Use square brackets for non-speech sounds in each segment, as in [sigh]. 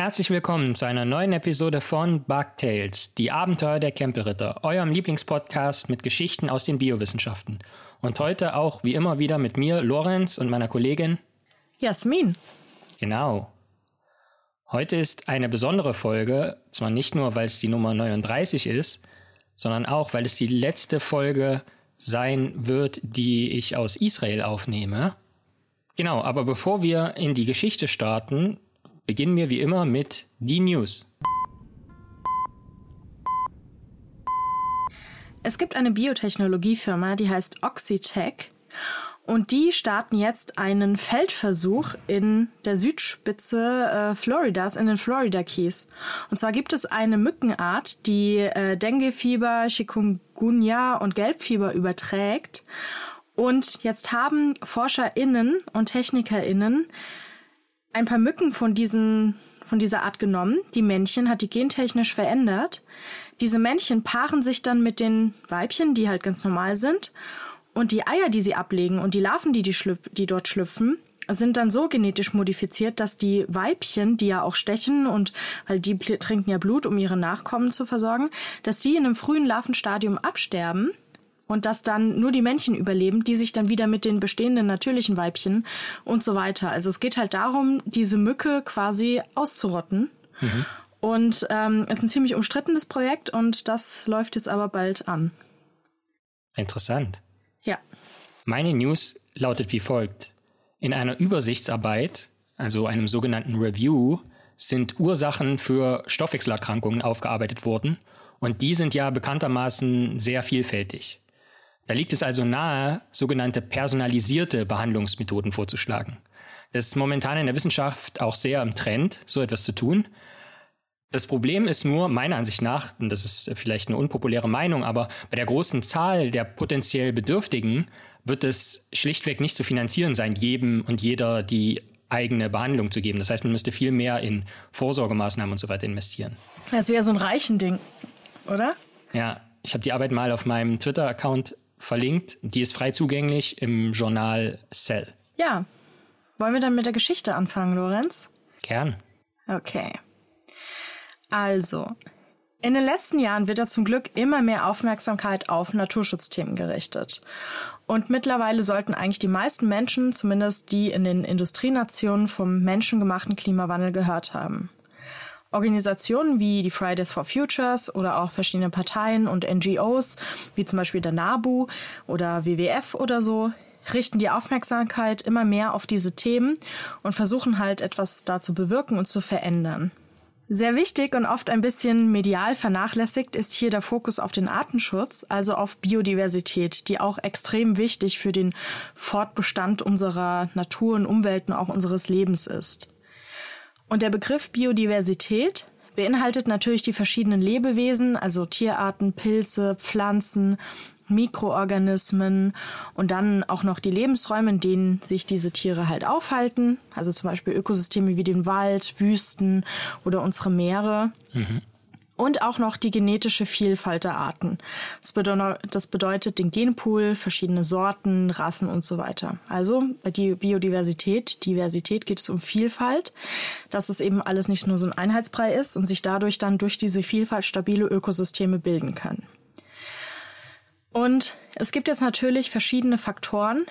Herzlich willkommen zu einer neuen Episode von Bugtails, die Abenteuer der Kempelritter, eurem Lieblingspodcast mit Geschichten aus den Biowissenschaften. Und heute auch wie immer wieder mit mir, Lorenz, und meiner Kollegin Jasmin. Genau. Heute ist eine besondere Folge, zwar nicht nur, weil es die Nummer 39 ist, sondern auch, weil es die letzte Folge sein wird, die ich aus Israel aufnehme. Genau, aber bevor wir in die Geschichte starten, beginnen wir wie immer mit die News. Es gibt eine Biotechnologiefirma, die heißt Oxitec und die starten jetzt einen Feldversuch in der Südspitze äh, Floridas, in den Florida Keys. Und zwar gibt es eine Mückenart, die äh, Denguefieber, Chikungunya und Gelbfieber überträgt. Und jetzt haben ForscherInnen und TechnikerInnen ein paar Mücken von diesen von dieser Art genommen. Die Männchen hat die gentechnisch verändert. Diese Männchen paaren sich dann mit den Weibchen, die halt ganz normal sind. Und die Eier, die sie ablegen und die Larven, die, die, schlüpf die dort schlüpfen, sind dann so genetisch modifiziert, dass die Weibchen, die ja auch stechen und weil die trinken ja Blut, um ihre Nachkommen zu versorgen, dass die in einem frühen Larvenstadium absterben und dass dann nur die Männchen überleben, die sich dann wieder mit den bestehenden natürlichen Weibchen und so weiter. Also es geht halt darum, diese Mücke quasi auszurotten. Mhm. Und ähm, es ist ein ziemlich umstrittenes Projekt und das läuft jetzt aber bald an. Interessant. Ja. Meine News lautet wie folgt. In einer Übersichtsarbeit, also einem sogenannten Review, sind Ursachen für Stoffwechselerkrankungen aufgearbeitet worden und die sind ja bekanntermaßen sehr vielfältig. Da liegt es also nahe, sogenannte personalisierte Behandlungsmethoden vorzuschlagen. Das ist momentan in der Wissenschaft auch sehr im Trend, so etwas zu tun. Das Problem ist nur, meiner Ansicht nach, und das ist vielleicht eine unpopuläre Meinung, aber bei der großen Zahl der potenziell Bedürftigen wird es schlichtweg nicht zu finanzieren sein, jedem und jeder die eigene Behandlung zu geben. Das heißt, man müsste viel mehr in Vorsorgemaßnahmen und so weiter investieren. Das wäre so ein reichen Ding, oder? Ja, ich habe die Arbeit mal auf meinem Twitter-Account verlinkt. Die ist frei zugänglich im Journal Cell. Ja. Wollen wir dann mit der Geschichte anfangen, Lorenz? Gern. Okay. Also, in den letzten Jahren wird ja zum Glück immer mehr Aufmerksamkeit auf Naturschutzthemen gerichtet. Und mittlerweile sollten eigentlich die meisten Menschen, zumindest die in den Industrienationen, vom menschengemachten Klimawandel gehört haben. Organisationen wie die Fridays for Futures oder auch verschiedene Parteien und NGOs, wie zum Beispiel der NABU oder WWF oder so, richten die Aufmerksamkeit immer mehr auf diese Themen und versuchen halt etwas da zu bewirken und zu verändern. Sehr wichtig und oft ein bisschen medial vernachlässigt ist hier der Fokus auf den Artenschutz, also auf Biodiversität, die auch extrem wichtig für den Fortbestand unserer Natur und Umwelt und auch unseres Lebens ist. Und der Begriff Biodiversität beinhaltet natürlich die verschiedenen Lebewesen, also Tierarten, Pilze, Pflanzen, Mikroorganismen und dann auch noch die Lebensräume, in denen sich diese Tiere halt aufhalten, also zum Beispiel Ökosysteme wie den Wald, Wüsten oder unsere Meere. Mhm und auch noch die genetische Vielfalt der Arten. Das, bedeutet, das bedeutet den Genpool, verschiedene Sorten, Rassen und so weiter. Also bei die Biodiversität, Diversität geht es um Vielfalt, dass es eben alles nicht nur so ein Einheitsbrei ist und sich dadurch dann durch diese Vielfalt stabile Ökosysteme bilden können. Und es gibt jetzt natürlich verschiedene Faktoren,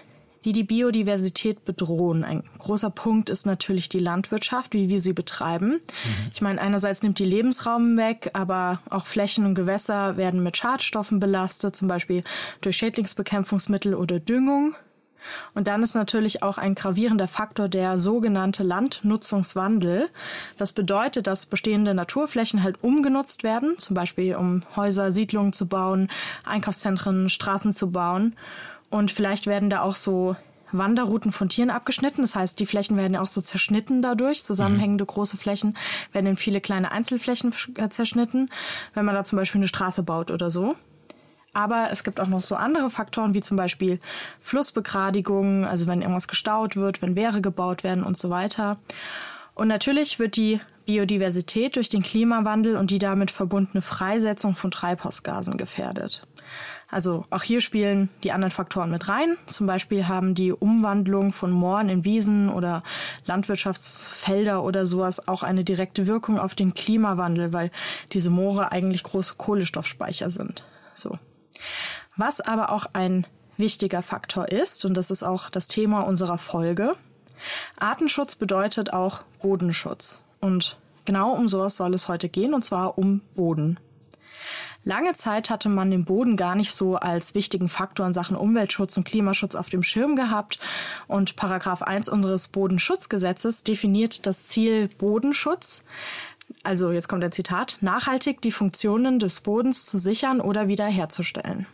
die die Biodiversität bedrohen. Ein großer Punkt ist natürlich die Landwirtschaft, wie wir sie betreiben. Mhm. Ich meine, einerseits nimmt die Lebensraum weg, aber auch Flächen und Gewässer werden mit Schadstoffen belastet, zum Beispiel durch Schädlingsbekämpfungsmittel oder Düngung. Und dann ist natürlich auch ein gravierender Faktor der sogenannte Landnutzungswandel. Das bedeutet, dass bestehende Naturflächen halt umgenutzt werden, zum Beispiel um Häuser, Siedlungen zu bauen, Einkaufszentren, Straßen zu bauen. Und vielleicht werden da auch so Wanderrouten von Tieren abgeschnitten. Das heißt, die Flächen werden ja auch so zerschnitten dadurch. Zusammenhängende mhm. große Flächen werden in viele kleine Einzelflächen äh, zerschnitten, wenn man da zum Beispiel eine Straße baut oder so. Aber es gibt auch noch so andere Faktoren, wie zum Beispiel Flussbegradigung, also wenn irgendwas gestaut wird, wenn Wehre gebaut werden und so weiter. Und natürlich wird die Biodiversität durch den Klimawandel und die damit verbundene Freisetzung von Treibhausgasen gefährdet. Also auch hier spielen die anderen Faktoren mit rein. Zum Beispiel haben die Umwandlung von Mooren in Wiesen oder Landwirtschaftsfelder oder sowas auch eine direkte Wirkung auf den Klimawandel, weil diese Moore eigentlich große Kohlenstoffspeicher sind. So. Was aber auch ein wichtiger Faktor ist, und das ist auch das Thema unserer Folge, Artenschutz bedeutet auch Bodenschutz. Und genau um sowas soll es heute gehen, und zwar um Boden. Lange Zeit hatte man den Boden gar nicht so als wichtigen Faktor in Sachen Umweltschutz und Klimaschutz auf dem Schirm gehabt. Und Paragraph 1 unseres Bodenschutzgesetzes definiert das Ziel Bodenschutz. Also jetzt kommt der Zitat, nachhaltig die Funktionen des Bodens zu sichern oder wiederherzustellen.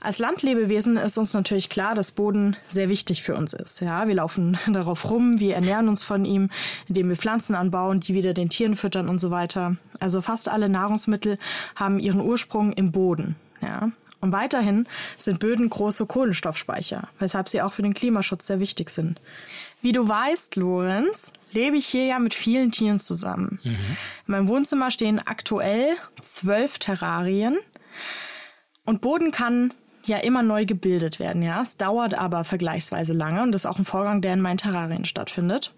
Als Landlebewesen ist uns natürlich klar, dass Boden sehr wichtig für uns ist. Ja, wir laufen [laughs] darauf rum, wir ernähren uns von ihm, indem wir Pflanzen anbauen, die wieder den Tieren füttern und so weiter. Also fast alle Nahrungsmittel haben ihren Ursprung im Boden. Ja, und weiterhin sind Böden große Kohlenstoffspeicher, weshalb sie auch für den Klimaschutz sehr wichtig sind. Wie du weißt, Lorenz, lebe ich hier ja mit vielen Tieren zusammen. Mhm. In meinem Wohnzimmer stehen aktuell zwölf Terrarien. Und Boden kann ja immer neu gebildet werden. Ja, es dauert aber vergleichsweise lange und das ist auch ein Vorgang, der in meinen Terrarien stattfindet.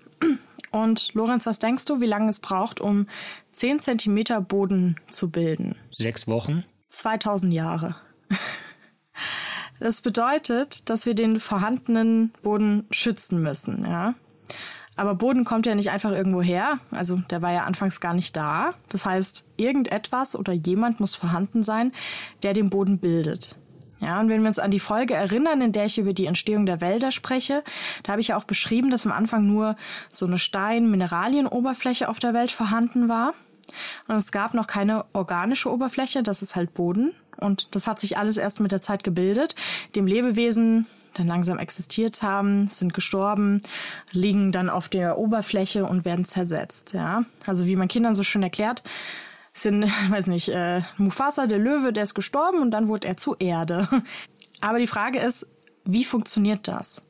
Und Lorenz, was denkst du, wie lange es braucht, um 10 Zentimeter Boden zu bilden? Sechs Wochen? 2000 Jahre. Das bedeutet, dass wir den vorhandenen Boden schützen müssen, ja. Aber Boden kommt ja nicht einfach irgendwo her. Also der war ja anfangs gar nicht da. Das heißt, irgendetwas oder jemand muss vorhanden sein, der den Boden bildet. Ja, und wenn wir uns an die Folge erinnern, in der ich über die Entstehung der Wälder spreche, da habe ich ja auch beschrieben, dass am Anfang nur so eine Stein-Mineralienoberfläche auf der Welt vorhanden war. Und es gab noch keine organische Oberfläche, das ist halt Boden. Und das hat sich alles erst mit der Zeit gebildet. Dem Lebewesen dann langsam existiert haben, sind gestorben, liegen dann auf der Oberfläche und werden zersetzt. Ja, also wie man Kindern so schön erklärt, sind, [laughs] weiß nicht, äh, Mufasa, der Löwe, der ist gestorben und dann wurde er zu Erde. [laughs] Aber die Frage ist, wie funktioniert das?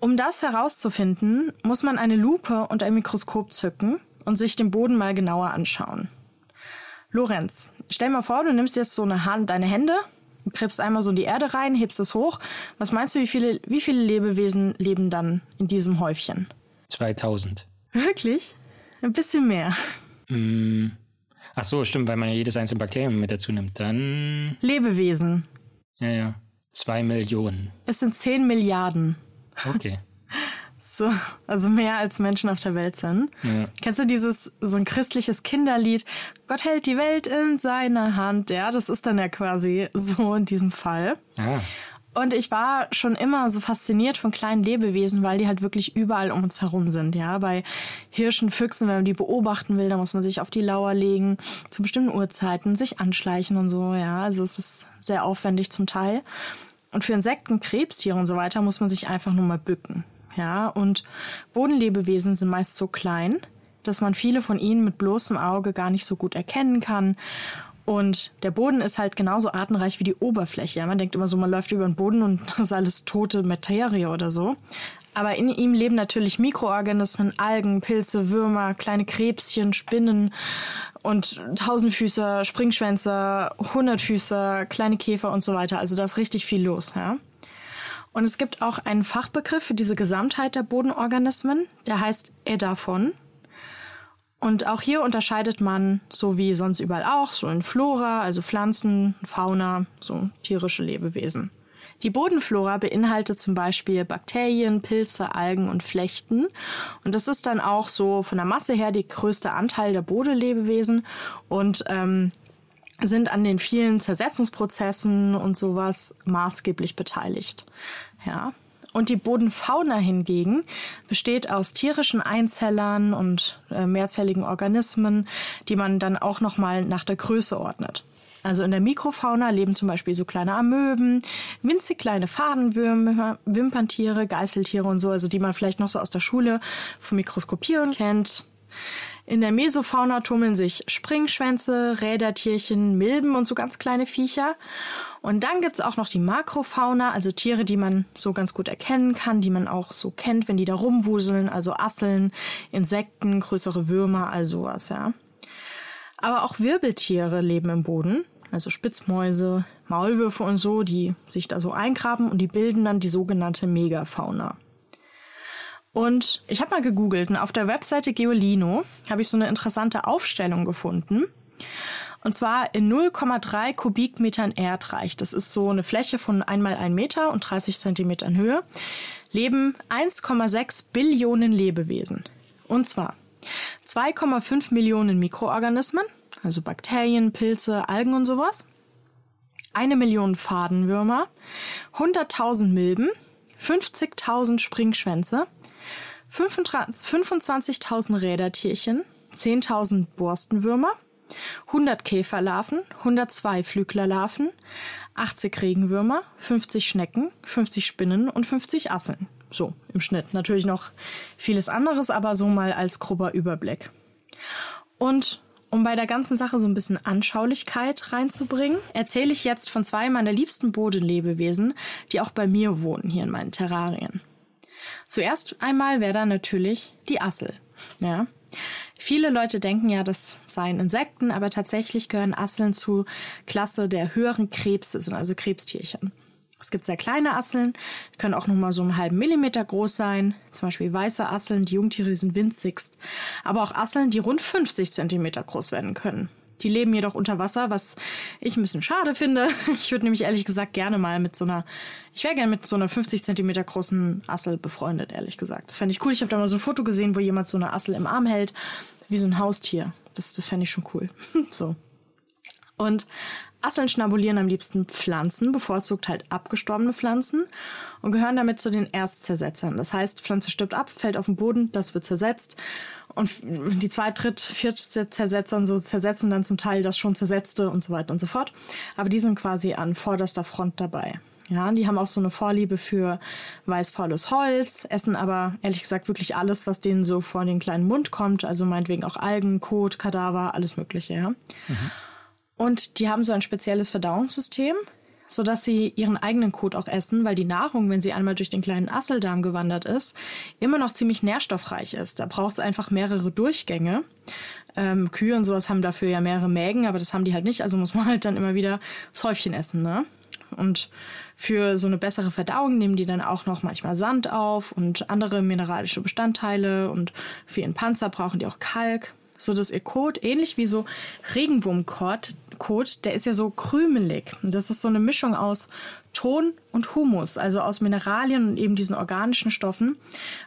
Um das herauszufinden, muss man eine Lupe und ein Mikroskop zücken und sich den Boden mal genauer anschauen. Lorenz, stell mal vor, du nimmst jetzt so eine Hand, deine Hände, gräbst einmal so in die Erde rein, hebst es hoch. Was meinst du, wie viele, wie viele Lebewesen leben dann in diesem Häufchen? 2000. Wirklich? Ein bisschen mehr. Mm, Ach so, stimmt, weil man ja jedes einzelne Bakterium mit dazu nimmt. Dann. Lebewesen. Ja, ja. Zwei Millionen. Es sind zehn Milliarden. Okay. [laughs] so, also mehr als Menschen auf der Welt sind. Ja. Kennst du dieses, so ein christliches Kinderlied? Gott hält die Welt in seiner Hand. Ja, das ist dann ja quasi so in diesem Fall. Ah. Und ich war schon immer so fasziniert von kleinen Lebewesen, weil die halt wirklich überall um uns herum sind. Ja, bei Hirschen, Füchsen, wenn man die beobachten will, dann muss man sich auf die Lauer legen, zu bestimmten Uhrzeiten, sich anschleichen und so. Ja, also es ist sehr aufwendig zum Teil. Und für Insekten, Krebstiere und so weiter muss man sich einfach nur mal bücken. Ja, und Bodenlebewesen sind meist so klein, dass man viele von ihnen mit bloßem Auge gar nicht so gut erkennen kann. Und der Boden ist halt genauso artenreich wie die Oberfläche. Man denkt immer so, man läuft über den Boden und das [laughs] ist alles tote Materie oder so. Aber in ihm leben natürlich Mikroorganismen, Algen, Pilze, Würmer, kleine Krebschen, Spinnen und Tausendfüßer, Springschwänzer, Hundertfüßer, kleine Käfer und so weiter. Also da ist richtig viel los. Ja? Und es gibt auch einen Fachbegriff für diese Gesamtheit der Bodenorganismen, der heißt Edaphon. Und auch hier unterscheidet man, so wie sonst überall auch, so in Flora, also Pflanzen, Fauna, so tierische Lebewesen. Die Bodenflora beinhaltet zum Beispiel Bakterien, Pilze, Algen und Flechten. Und das ist dann auch so von der Masse her die größte Anteil der Bodenlebewesen und ähm, sind an den vielen Zersetzungsprozessen und sowas maßgeblich beteiligt. Ja, und die Bodenfauna hingegen besteht aus tierischen Einzellern und äh, mehrzelligen Organismen, die man dann auch nochmal nach der Größe ordnet. Also in der Mikrofauna leben zum Beispiel so kleine Amöben, winzig kleine Fadenwürmer, Wimperntiere, Geißeltiere und so, also die man vielleicht noch so aus der Schule vom Mikroskopieren kennt. In der Mesofauna tummeln sich Springschwänze, Rädertierchen, Milben und so ganz kleine Viecher. Und dann gibt's auch noch die Makrofauna, also Tiere, die man so ganz gut erkennen kann, die man auch so kennt, wenn die da rumwuseln, also Asseln, Insekten, größere Würmer, all sowas, ja. Aber auch Wirbeltiere leben im Boden, also Spitzmäuse, Maulwürfe und so, die sich da so eingraben und die bilden dann die sogenannte Megafauna. Und ich habe mal gegoogelt und auf der Webseite Geolino habe ich so eine interessante Aufstellung gefunden. Und zwar in 0,3 Kubikmetern Erdreich. Das ist so eine Fläche von einmal ein Meter und 30 Zentimetern Höhe. Leben 1,6 Billionen Lebewesen. Und zwar 2,5 Millionen Mikroorganismen, also Bakterien, Pilze, Algen und sowas. Eine Million Fadenwürmer, 100.000 Milben, 50.000 Springschwänze, 25.000 Rädertierchen, 10.000 Borstenwürmer, 100 Käferlarven, 102 Flüglerlarven, 80 Regenwürmer, 50 Schnecken, 50 Spinnen und 50 Asseln. So im Schnitt. Natürlich noch vieles anderes, aber so mal als grober Überblick. Und um bei der ganzen Sache so ein bisschen Anschaulichkeit reinzubringen, erzähle ich jetzt von zwei meiner liebsten Bodenlebewesen, die auch bei mir wohnen hier in meinen Terrarien. Zuerst einmal wäre da natürlich die Assel. Ja. Viele Leute denken ja, das seien Insekten, aber tatsächlich gehören Asseln zu Klasse der höheren Krebse, sind also Krebstierchen. Es gibt sehr kleine Asseln, können auch nur mal so einen halben Millimeter groß sein. Zum Beispiel weiße Asseln, die Jungtiere sind winzigst. Aber auch Asseln, die rund 50 Zentimeter groß werden können. Die leben jedoch unter Wasser, was ich ein bisschen schade finde. [laughs] Ich würde nämlich ehrlich gesagt gerne mal mit so einer, ich wäre gerne mit so einer 50 Zentimeter großen Assel befreundet, ehrlich gesagt. Das fände ich cool. Ich habe da mal so ein Foto gesehen, wo jemand so eine Assel im Arm hält, wie so ein Haustier. Das, das fände ich schon cool. [laughs] so. Und Asseln schnabulieren am liebsten Pflanzen, bevorzugt halt abgestorbene Pflanzen und gehören damit zu den Erstzersetzern. Das heißt, Pflanze stirbt ab, fällt auf den Boden, das wird zersetzt und die zweit, dritt, viert Zersetzer so zersetzen dann zum Teil das schon zersetzte und so weiter und so fort. Aber die sind quasi an vorderster Front dabei. Ja, die haben auch so eine Vorliebe für weißfaules Holz, essen aber ehrlich gesagt wirklich alles, was denen so vor den kleinen Mund kommt. Also meinetwegen auch Algen, Kot, Kadaver, alles Mögliche, ja. Mhm. Und die haben so ein spezielles Verdauungssystem, so dass sie ihren eigenen Kot auch essen, weil die Nahrung, wenn sie einmal durch den kleinen Asseldarm gewandert ist, immer noch ziemlich nährstoffreich ist. Da braucht es einfach mehrere Durchgänge. Ähm, Kühe und sowas haben dafür ja mehrere Mägen, aber das haben die halt nicht, also muss man halt dann immer wieder das Häufchen essen, ne? Und für so eine bessere Verdauung nehmen die dann auch noch manchmal Sand auf und andere mineralische Bestandteile und für ihren Panzer brauchen die auch Kalk so dass ihr Kot, ähnlich wie so Regenwurmkot, Kot, der ist ja so krümelig. Das ist so eine Mischung aus Ton und Humus, also aus Mineralien und eben diesen organischen Stoffen,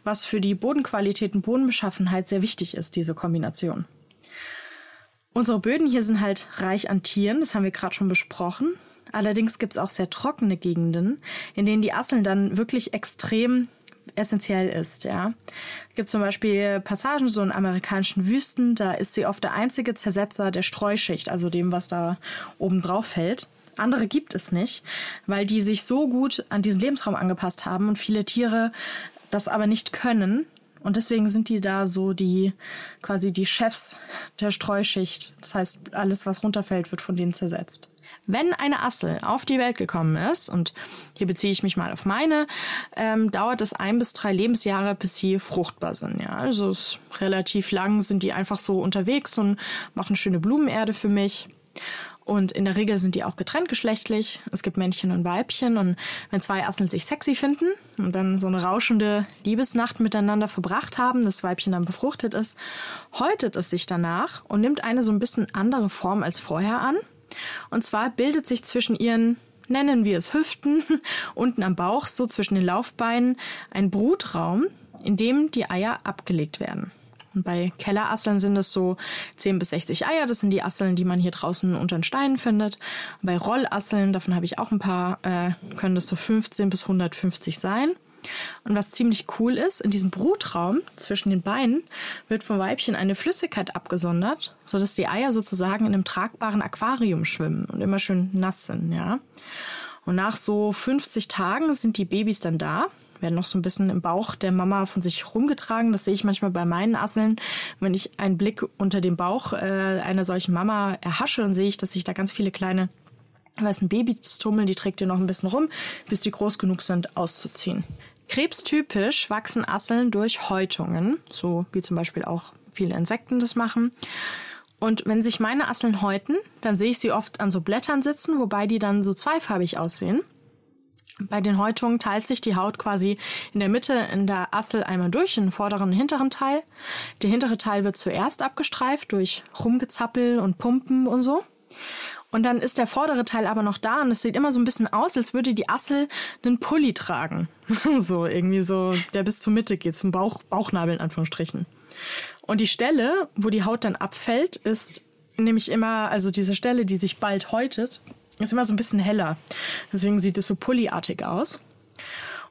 was für die Bodenqualität und Bodenbeschaffenheit sehr wichtig ist, diese Kombination. Unsere Böden hier sind halt reich an Tieren, das haben wir gerade schon besprochen. Allerdings gibt es auch sehr trockene Gegenden, in denen die Asseln dann wirklich extrem essentiell ist. Ja, es gibt zum Beispiel Passagen so in amerikanischen Wüsten, da ist sie oft der einzige Zersetzer der Streuschicht, also dem, was da oben drauf fällt. Andere gibt es nicht, weil die sich so gut an diesen Lebensraum angepasst haben und viele Tiere das aber nicht können. Und deswegen sind die da so die quasi die Chefs der Streuschicht. Das heißt, alles, was runterfällt, wird von denen zersetzt. Wenn eine Assel auf die Welt gekommen ist, und hier beziehe ich mich mal auf meine, ähm, dauert es ein bis drei Lebensjahre, bis sie fruchtbar sind. Ja, also ist relativ lang sind die einfach so unterwegs und machen schöne Blumenerde für mich. Und in der Regel sind die auch getrennt geschlechtlich. Es gibt Männchen und Weibchen. Und wenn zwei Asseln sich sexy finden und dann so eine rauschende Liebesnacht miteinander verbracht haben, das Weibchen dann befruchtet ist, häutet es sich danach und nimmt eine so ein bisschen andere Form als vorher an. Und zwar bildet sich zwischen ihren nennen wir es Hüften, [laughs] unten am Bauch, so zwischen den Laufbeinen, ein Brutraum, in dem die Eier abgelegt werden. Und bei Kellerasseln sind es so 10 bis 60 Eier. Das sind die Asseln, die man hier draußen unter den Steinen findet. bei Rollasseln, davon habe ich auch ein paar, äh, können das so 15 bis 150 sein. Und was ziemlich cool ist, in diesem Brutraum zwischen den Beinen wird vom Weibchen eine Flüssigkeit abgesondert, so dass die Eier sozusagen in einem tragbaren Aquarium schwimmen und immer schön nass sind, ja. Und nach so 50 Tagen sind die Babys dann da, werden noch so ein bisschen im Bauch der Mama von sich rumgetragen. Das sehe ich manchmal bei meinen Asseln. Wenn ich einen Blick unter den Bauch äh, einer solchen Mama erhasche, dann sehe ich, dass sich da ganz viele kleine weißen Babys tummeln. Die trägt ihr noch ein bisschen rum, bis die groß genug sind, auszuziehen. Krebstypisch wachsen Asseln durch Häutungen, so wie zum Beispiel auch viele Insekten das machen. Und wenn sich meine Asseln häuten, dann sehe ich sie oft an so Blättern sitzen, wobei die dann so zweifarbig aussehen. Bei den Häutungen teilt sich die Haut quasi in der Mitte in der Assel einmal durch, in den vorderen und hinteren Teil. Der hintere Teil wird zuerst abgestreift durch Rumgezappel und Pumpen und so. Und dann ist der vordere Teil aber noch da und es sieht immer so ein bisschen aus, als würde die Assel einen Pulli tragen. [laughs] so, irgendwie so, der bis zur Mitte geht, zum Bauch, Bauchnabel in Anführungsstrichen. Und die Stelle, wo die Haut dann abfällt, ist nämlich immer, also diese Stelle, die sich bald häutet, ist immer so ein bisschen heller. Deswegen sieht es so pulliartig aus.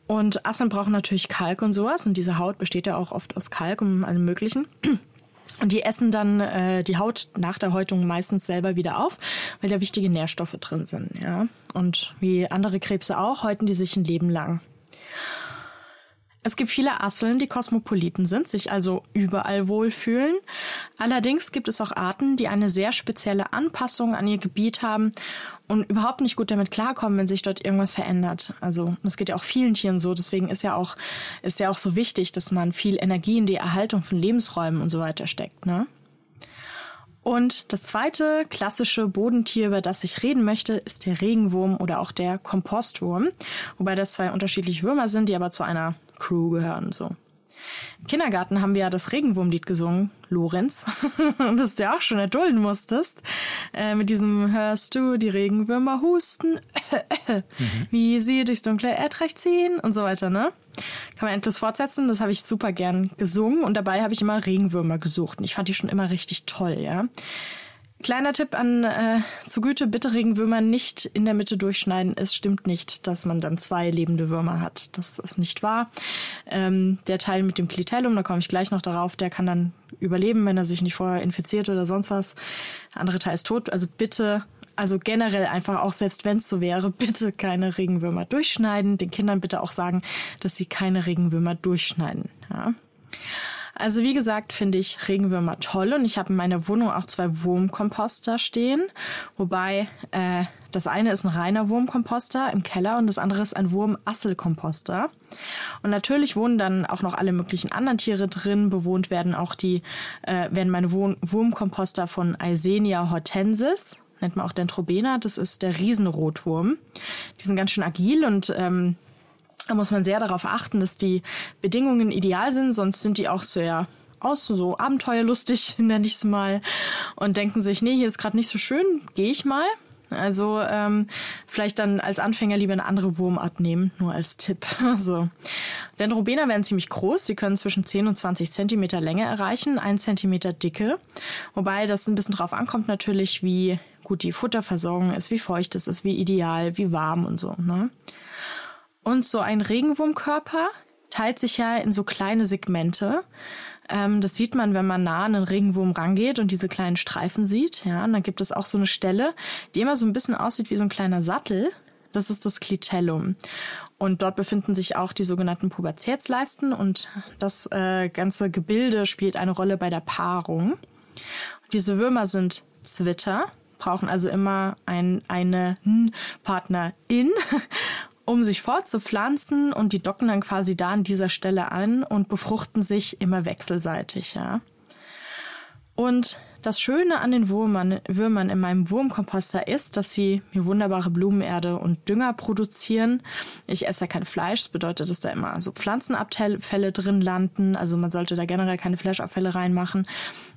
Und Asseln brauchen natürlich Kalk und sowas. Und diese Haut besteht ja auch oft aus Kalk und allem Möglichen. Und die essen dann äh, die Haut nach der Häutung meistens selber wieder auf, weil da wichtige Nährstoffe drin sind. Ja? Und wie andere Krebse auch, häuten die sich ein Leben lang. Es gibt viele Asseln, die Kosmopoliten sind, sich also überall wohlfühlen. Allerdings gibt es auch Arten, die eine sehr spezielle Anpassung an ihr Gebiet haben und überhaupt nicht gut damit klarkommen, wenn sich dort irgendwas verändert. Also das geht ja auch vielen Tieren so. Deswegen ist ja auch ist ja auch so wichtig, dass man viel Energie in die Erhaltung von Lebensräumen und so weiter steckt. Ne? Und das zweite klassische Bodentier, über das ich reden möchte, ist der Regenwurm oder auch der Kompostwurm. Wobei das zwei unterschiedliche Würmer sind, die aber zu einer Crew gehören. So. Im Kindergarten haben wir ja das Regenwurmlied gesungen, Lorenz, [laughs] das du ja auch schon erdulden musstest. Äh, mit diesem Hörst du die Regenwürmer husten, mhm. wie sie durchs dunkle Erdreich ziehen und so weiter, ne? Kann man endlos fortsetzen. Das habe ich super gern gesungen und dabei habe ich immer Regenwürmer gesucht. Und ich fand die schon immer richtig toll, ja. Kleiner Tipp an äh, zu Güte, bitte Regenwürmer nicht in der Mitte durchschneiden. Es stimmt nicht, dass man dann zwei lebende Würmer hat. Das ist nicht wahr. Ähm, der Teil mit dem Clitellum, da komme ich gleich noch darauf, der kann dann überleben, wenn er sich nicht vorher infiziert oder sonst was. Der andere Teil ist tot. Also bitte, also generell einfach auch selbst wenn es so wäre, [laughs] bitte keine Regenwürmer durchschneiden. Den Kindern bitte auch sagen, dass sie keine Regenwürmer durchschneiden. Ja. Also wie gesagt, finde ich Regenwürmer toll und ich habe in meiner Wohnung auch zwei Wurmkomposter stehen, wobei äh, das eine ist ein reiner Wurmkomposter im Keller und das andere ist ein Wurmasselkomposter. Und natürlich wohnen dann auch noch alle möglichen anderen Tiere drin. Bewohnt werden auch die, äh, werden meine Wurm Wurmkomposter von Eisenia hortensis, nennt man auch Dentrobena. Das ist der Riesenrotwurm. Die sind ganz schön agil und ähm, da muss man sehr darauf achten, dass die Bedingungen ideal sind, sonst sind die auch sehr aus, so abenteuerlustig, [laughs] nenne ich es mal, und denken sich, nee, hier ist gerade nicht so schön, gehe ich mal. Also ähm, vielleicht dann als Anfänger lieber eine andere Wurmart nehmen, nur als Tipp. [laughs] so. Dendrobena werden ziemlich groß. Sie können zwischen 10 und 20 Zentimeter Länge erreichen, 1 Zentimeter Dicke. Wobei das ein bisschen drauf ankommt natürlich, wie gut die Futterversorgung ist, wie feucht es ist, wie ideal, wie warm und so. Ne? Und so ein Regenwurmkörper teilt sich ja in so kleine Segmente. Ähm, das sieht man, wenn man nah an einen Regenwurm rangeht und diese kleinen Streifen sieht. Ja, und dann gibt es auch so eine Stelle, die immer so ein bisschen aussieht wie so ein kleiner Sattel. Das ist das Clitellum. Und dort befinden sich auch die sogenannten Pubertätsleisten und das äh, ganze Gebilde spielt eine Rolle bei der Paarung. Diese Würmer sind Zwitter, brauchen also immer ein, eine Partnerin um sich fortzupflanzen und die docken dann quasi da an dieser Stelle an und befruchten sich immer wechselseitig, ja. Und das Schöne an den Würmern, Würmern in meinem Wurmkomposter ist, dass sie mir wunderbare Blumenerde und Dünger produzieren. Ich esse ja kein Fleisch, das bedeutet, dass da immer so Pflanzenabfälle drin landen. Also man sollte da generell keine Fleischabfälle reinmachen.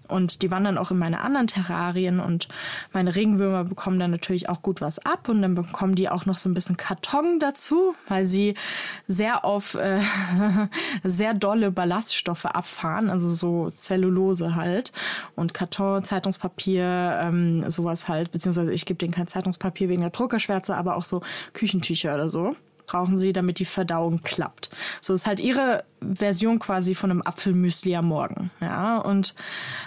Und die wandern auch in meine anderen Terrarien und meine Regenwürmer bekommen dann natürlich auch gut was ab. Und dann bekommen die auch noch so ein bisschen Karton dazu, weil sie sehr auf äh, [laughs] sehr dolle Ballaststoffe abfahren, also so Zellulose halt. Und Karton, Zeitungspapier, ähm, sowas halt, beziehungsweise ich gebe denen kein Zeitungspapier wegen der Druckerschwärze, aber auch so Küchentücher oder so brauchen sie, damit die Verdauung klappt. So ist halt ihre Version quasi von einem Apfelmüsli am Morgen. Ja, und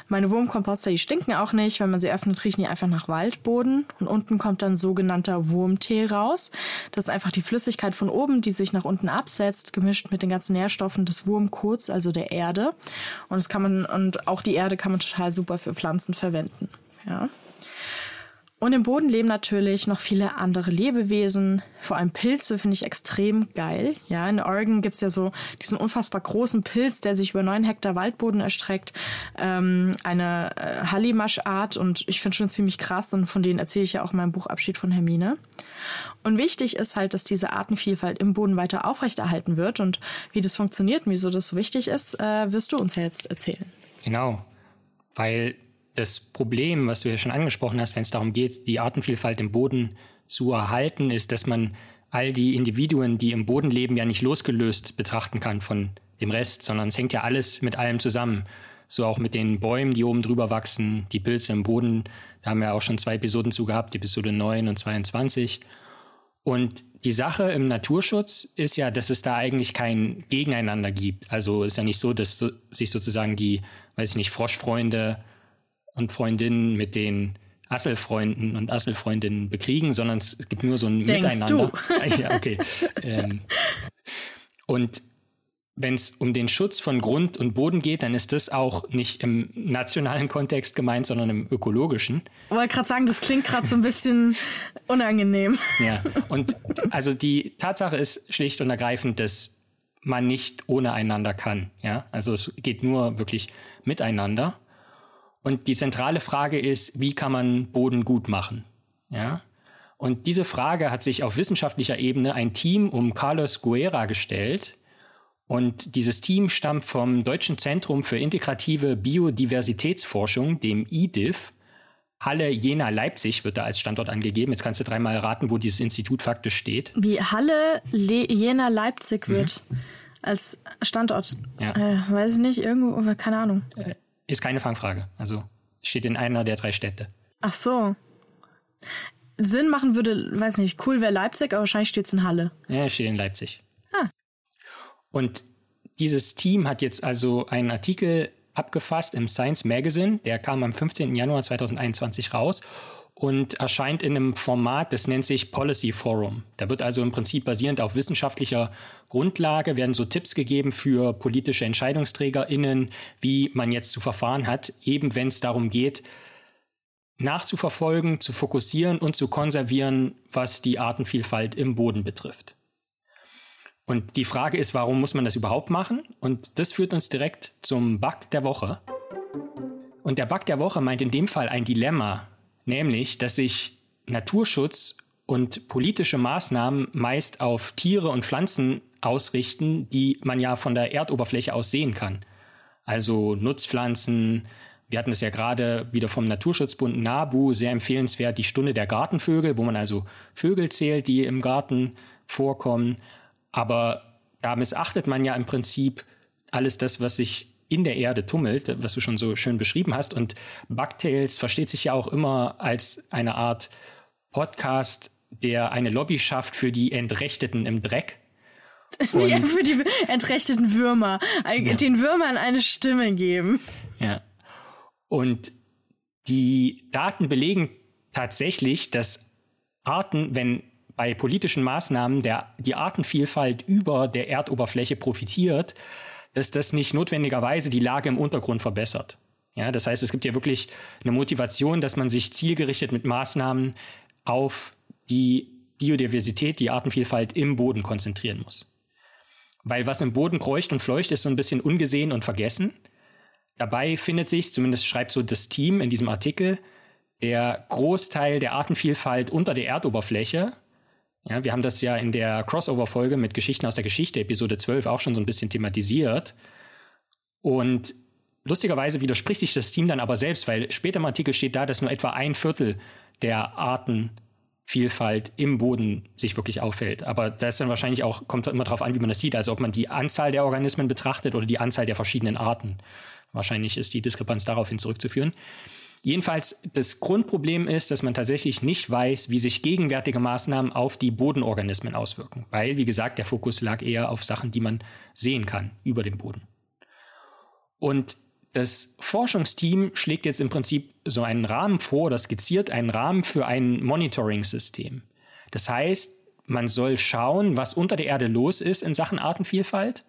meine Wurmkomposter, die stinken auch nicht. Wenn man sie öffnet, riechen die einfach nach Waldboden. Und unten kommt dann sogenannter Wurmtee raus. Das ist einfach die Flüssigkeit von oben, die sich nach unten absetzt, gemischt mit den ganzen Nährstoffen des Wurmkots, also der Erde. Und das kann man, und auch die Erde kann man total super für Pflanzen verwenden. Ja. Und im Boden leben natürlich noch viele andere Lebewesen. Vor allem Pilze finde ich extrem geil. Ja, in Oregon gibt's ja so diesen unfassbar großen Pilz, der sich über neun Hektar Waldboden erstreckt. Ähm, eine äh, Hallimasch-Art und ich finde schon ziemlich krass und von denen erzähle ich ja auch in meinem Buch Abschied von Hermine. Und wichtig ist halt, dass diese Artenvielfalt im Boden weiter aufrechterhalten wird und wie das funktioniert und wieso das so wichtig ist, äh, wirst du uns ja jetzt erzählen. Genau, weil das Problem, was du ja schon angesprochen hast, wenn es darum geht, die Artenvielfalt im Boden zu erhalten, ist, dass man all die Individuen, die im Boden leben, ja nicht losgelöst betrachten kann von dem Rest, sondern es hängt ja alles mit allem zusammen. So auch mit den Bäumen, die oben drüber wachsen, die Pilze im Boden. Da haben wir auch schon zwei Episoden zu gehabt, Episode 9 und 22. Und die Sache im Naturschutz ist ja, dass es da eigentlich kein Gegeneinander gibt. Also ist ja nicht so, dass sich sozusagen die, weiß ich nicht, Froschfreunde und Freundinnen mit den Asselfreunden und Asselfreundinnen bekriegen, sondern es gibt nur so ein Denkst Miteinander. Du? [laughs] ja, okay. ähm, und wenn es um den Schutz von Grund und Boden geht, dann ist das auch nicht im nationalen Kontext gemeint, sondern im ökologischen. Ich wollte gerade sagen, das klingt gerade so ein bisschen unangenehm. Ja, und also die Tatsache ist schlicht und ergreifend, dass man nicht ohne einander kann. Ja, also es geht nur wirklich miteinander. Und die zentrale Frage ist, wie kann man Boden gut machen? Ja? Und diese Frage hat sich auf wissenschaftlicher Ebene ein Team um Carlos Guerra gestellt. Und dieses Team stammt vom Deutschen Zentrum für integrative Biodiversitätsforschung, dem IDIF. Halle Jena Leipzig wird da als Standort angegeben. Jetzt kannst du dreimal raten, wo dieses Institut faktisch steht. Wie Halle Le Jena Leipzig wird mhm. als Standort. Ja. Äh, weiß ich nicht, irgendwo, keine Ahnung. Ist keine Fangfrage. Also steht in einer der drei Städte. Ach so. Sinn machen würde, weiß nicht, cool wäre Leipzig, aber wahrscheinlich steht es in Halle. Ja, steht in Leipzig. Ah. Und dieses Team hat jetzt also einen Artikel abgefasst im Science Magazine, der kam am 15. Januar 2021 raus und erscheint in einem Format, das nennt sich Policy Forum. Da wird also im Prinzip basierend auf wissenschaftlicher Grundlage werden so Tipps gegeben für politische EntscheidungsträgerInnen, wie man jetzt zu verfahren hat, eben wenn es darum geht, nachzuverfolgen, zu fokussieren und zu konservieren, was die Artenvielfalt im Boden betrifft. Und die Frage ist, warum muss man das überhaupt machen? Und das führt uns direkt zum Bug der Woche. Und der Bug der Woche meint in dem Fall ein Dilemma, nämlich, dass sich Naturschutz und politische Maßnahmen meist auf Tiere und Pflanzen ausrichten, die man ja von der Erdoberfläche aus sehen kann. Also Nutzpflanzen, wir hatten es ja gerade wieder vom Naturschutzbund NABU, sehr empfehlenswert, die Stunde der Gartenvögel, wo man also Vögel zählt, die im Garten vorkommen. Aber da missachtet man ja im Prinzip alles das, was sich in der Erde tummelt, was du schon so schön beschrieben hast. Und Bugtails versteht sich ja auch immer als eine Art Podcast, der eine Lobby schafft für die Entrechteten im Dreck. [laughs] Die, für die entrechteten Würmer. Ja. Den Würmern eine Stimme geben. Ja. Und die Daten belegen tatsächlich, dass Arten, wenn bei politischen Maßnahmen der, die Artenvielfalt über der Erdoberfläche profitiert, dass das nicht notwendigerweise die Lage im Untergrund verbessert. Ja, das heißt, es gibt ja wirklich eine Motivation, dass man sich zielgerichtet mit Maßnahmen auf die Biodiversität, die Artenvielfalt im Boden konzentrieren muss. Weil was im Boden kreucht und fleucht, ist so ein bisschen ungesehen und vergessen. Dabei findet sich, zumindest schreibt so das Team in diesem Artikel, der Großteil der Artenvielfalt unter der Erdoberfläche ja, wir haben das ja in der Crossover-Folge mit Geschichten aus der Geschichte, Episode 12, auch schon so ein bisschen thematisiert. Und lustigerweise widerspricht sich das Team dann aber selbst, weil später im Artikel steht da, dass nur etwa ein Viertel der Artenvielfalt im Boden sich wirklich auffällt. Aber da ist dann wahrscheinlich auch, kommt immer darauf an, wie man das sieht, also ob man die Anzahl der Organismen betrachtet oder die Anzahl der verschiedenen Arten. Wahrscheinlich ist die Diskrepanz daraufhin zurückzuführen. Jedenfalls, das Grundproblem ist, dass man tatsächlich nicht weiß, wie sich gegenwärtige Maßnahmen auf die Bodenorganismen auswirken. Weil, wie gesagt, der Fokus lag eher auf Sachen, die man sehen kann über dem Boden. Und das Forschungsteam schlägt jetzt im Prinzip so einen Rahmen vor oder skizziert einen Rahmen für ein Monitoring-System. Das heißt, man soll schauen, was unter der Erde los ist in Sachen Artenvielfalt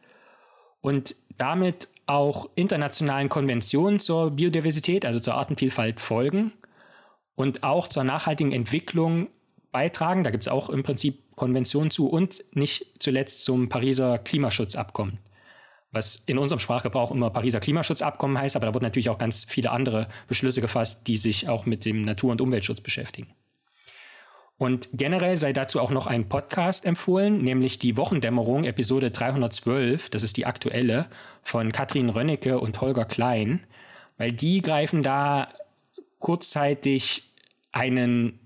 und damit auch internationalen Konventionen zur Biodiversität, also zur Artenvielfalt folgen und auch zur nachhaltigen Entwicklung beitragen. Da gibt es auch im Prinzip Konventionen zu und nicht zuletzt zum Pariser Klimaschutzabkommen. Was in unserem Sprachgebrauch immer Pariser Klimaschutzabkommen heißt, aber da wurden natürlich auch ganz viele andere Beschlüsse gefasst, die sich auch mit dem Natur- und Umweltschutz beschäftigen. Und generell sei dazu auch noch ein Podcast empfohlen, nämlich die Wochendämmerung, Episode 312, das ist die aktuelle, von Katrin Rönnecke und Holger Klein, weil die greifen da kurzzeitig einen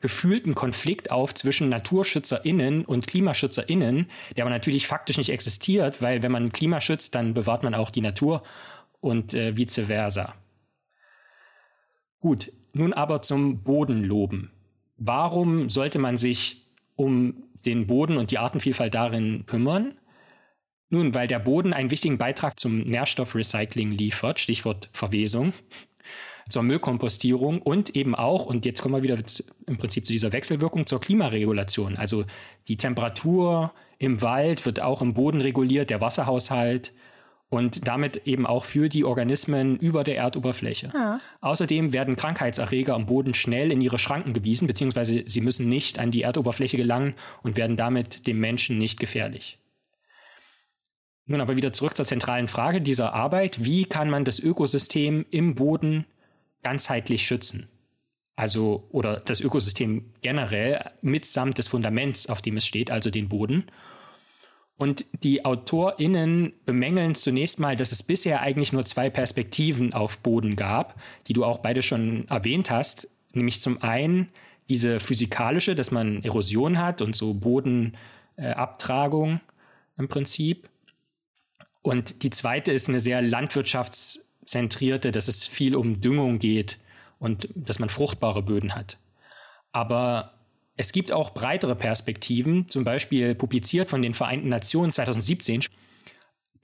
gefühlten Konflikt auf zwischen NaturschützerInnen und KlimaschützerInnen, der aber natürlich faktisch nicht existiert, weil wenn man Klima schützt, dann bewahrt man auch die Natur und äh, vice versa. Gut, nun aber zum Bodenloben. Warum sollte man sich um den Boden und die Artenvielfalt darin kümmern? Nun, weil der Boden einen wichtigen Beitrag zum Nährstoffrecycling liefert, Stichwort Verwesung, zur Müllkompostierung und eben auch, und jetzt kommen wir wieder im Prinzip zu dieser Wechselwirkung, zur Klimaregulation. Also die Temperatur im Wald wird auch im Boden reguliert, der Wasserhaushalt, und damit eben auch für die Organismen über der Erdoberfläche. Ja. Außerdem werden Krankheitserreger am Boden schnell in ihre Schranken gewiesen, beziehungsweise sie müssen nicht an die Erdoberfläche gelangen und werden damit dem Menschen nicht gefährlich. Nun aber wieder zurück zur zentralen Frage dieser Arbeit. Wie kann man das Ökosystem im Boden ganzheitlich schützen? Also, oder das Ökosystem generell mitsamt des Fundaments, auf dem es steht, also den Boden. Und die AutorInnen bemängeln zunächst mal, dass es bisher eigentlich nur zwei Perspektiven auf Boden gab, die du auch beide schon erwähnt hast. Nämlich zum einen diese physikalische, dass man Erosion hat und so Bodenabtragung äh, im Prinzip. Und die zweite ist eine sehr landwirtschaftszentrierte, dass es viel um Düngung geht und dass man fruchtbare Böden hat. Aber es gibt auch breitere Perspektiven, zum Beispiel publiziert von den Vereinten Nationen 2017.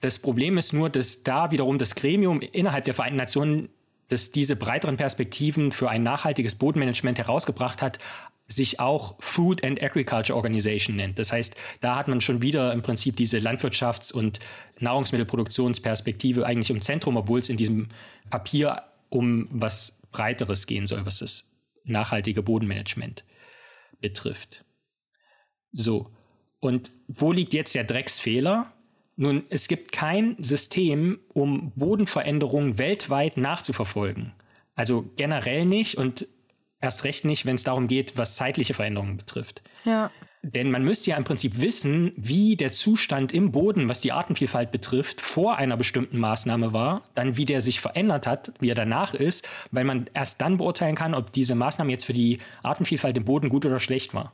Das Problem ist nur, dass da wiederum das Gremium innerhalb der Vereinten Nationen, das diese breiteren Perspektiven für ein nachhaltiges Bodenmanagement herausgebracht hat, sich auch Food and Agriculture Organization nennt. Das heißt, da hat man schon wieder im Prinzip diese Landwirtschafts- und Nahrungsmittelproduktionsperspektive eigentlich im Zentrum, obwohl es in diesem Papier um was Breiteres gehen soll, was das nachhaltige Bodenmanagement betrifft. So. Und wo liegt jetzt der Drecksfehler? Nun, es gibt kein System, um Bodenveränderungen weltweit nachzuverfolgen. Also generell nicht und erst recht nicht, wenn es darum geht, was zeitliche Veränderungen betrifft. Ja. Denn man müsste ja im Prinzip wissen, wie der Zustand im Boden, was die Artenvielfalt betrifft, vor einer bestimmten Maßnahme war, dann wie der sich verändert hat, wie er danach ist, weil man erst dann beurteilen kann, ob diese Maßnahme jetzt für die Artenvielfalt im Boden gut oder schlecht war.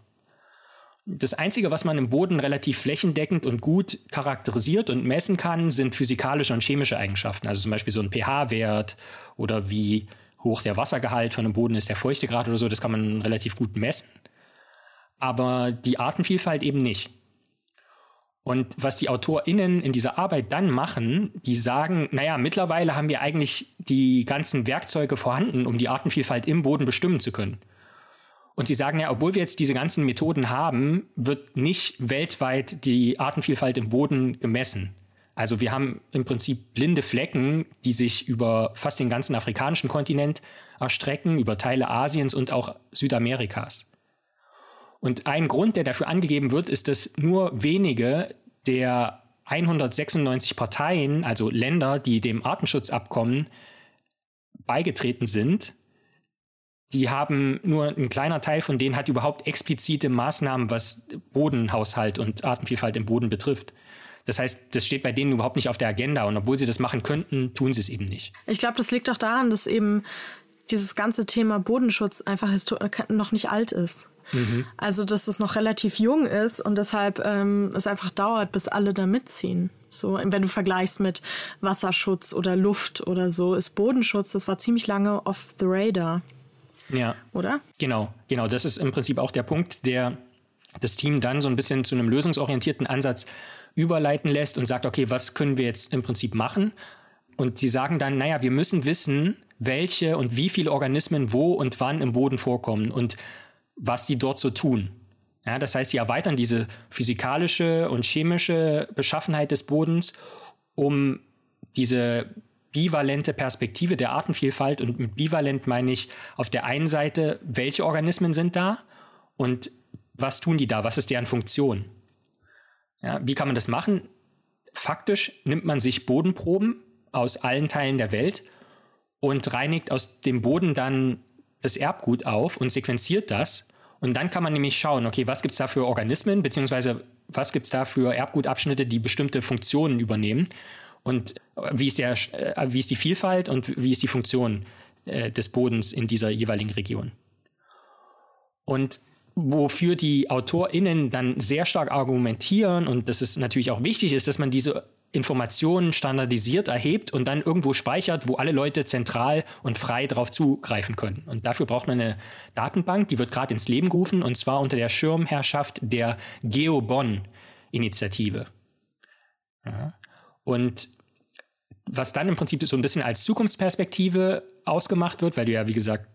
Das Einzige, was man im Boden relativ flächendeckend und gut charakterisiert und messen kann, sind physikalische und chemische Eigenschaften. Also zum Beispiel so ein pH-Wert oder wie hoch der Wassergehalt von dem Boden ist, der Feuchtegrad oder so, das kann man relativ gut messen aber die Artenvielfalt eben nicht. Und was die AutorInnen in dieser Arbeit dann machen, die sagen, naja, mittlerweile haben wir eigentlich die ganzen Werkzeuge vorhanden, um die Artenvielfalt im Boden bestimmen zu können. Und sie sagen ja, obwohl wir jetzt diese ganzen Methoden haben, wird nicht weltweit die Artenvielfalt im Boden gemessen. Also wir haben im Prinzip blinde Flecken, die sich über fast den ganzen afrikanischen Kontinent erstrecken, über Teile Asiens und auch Südamerikas. Und ein Grund, der dafür angegeben wird, ist, dass nur wenige der 196 Parteien, also Länder, die dem Artenschutzabkommen beigetreten sind, die haben nur ein kleiner Teil von denen hat überhaupt explizite Maßnahmen, was Bodenhaushalt und Artenvielfalt im Boden betrifft. Das heißt, das steht bei denen überhaupt nicht auf der Agenda und obwohl sie das machen könnten, tun sie es eben nicht. Ich glaube, das liegt auch daran, dass eben dieses ganze Thema Bodenschutz einfach noch nicht alt ist. Mhm. Also, dass es noch relativ jung ist und deshalb ähm, es einfach dauert, bis alle da mitziehen. So, wenn du vergleichst mit Wasserschutz oder Luft oder so, ist Bodenschutz, das war ziemlich lange off the radar. Ja. Oder? Genau, genau. Das ist im Prinzip auch der Punkt, der das Team dann so ein bisschen zu einem lösungsorientierten Ansatz überleiten lässt und sagt, okay, was können wir jetzt im Prinzip machen? Und die sagen dann, naja, wir müssen wissen, welche und wie viele Organismen wo und wann im Boden vorkommen und was die dort so tun. Ja, das heißt, sie erweitern diese physikalische und chemische Beschaffenheit des Bodens, um diese bivalente Perspektive der Artenvielfalt und mit bivalent meine ich auf der einen Seite, welche Organismen sind da und was tun die da, was ist deren Funktion. Ja, wie kann man das machen? Faktisch nimmt man sich Bodenproben aus allen Teilen der Welt und reinigt aus dem Boden dann das Erbgut auf und sequenziert das. Und dann kann man nämlich schauen, okay, was gibt es da für Organismen, beziehungsweise was gibt es da für Erbgutabschnitte, die bestimmte Funktionen übernehmen. Und wie ist, der, äh, wie ist die Vielfalt und wie ist die Funktion äh, des Bodens in dieser jeweiligen Region. Und wofür die AutorInnen dann sehr stark argumentieren und das ist natürlich auch wichtig ist, dass man diese Informationen standardisiert erhebt und dann irgendwo speichert, wo alle Leute zentral und frei darauf zugreifen können. Und dafür braucht man eine Datenbank, die wird gerade ins Leben gerufen und zwar unter der Schirmherrschaft der GeoBonn-Initiative. Ja. Und was dann im Prinzip so ein bisschen als Zukunftsperspektive ausgemacht wird, weil du ja, wie gesagt,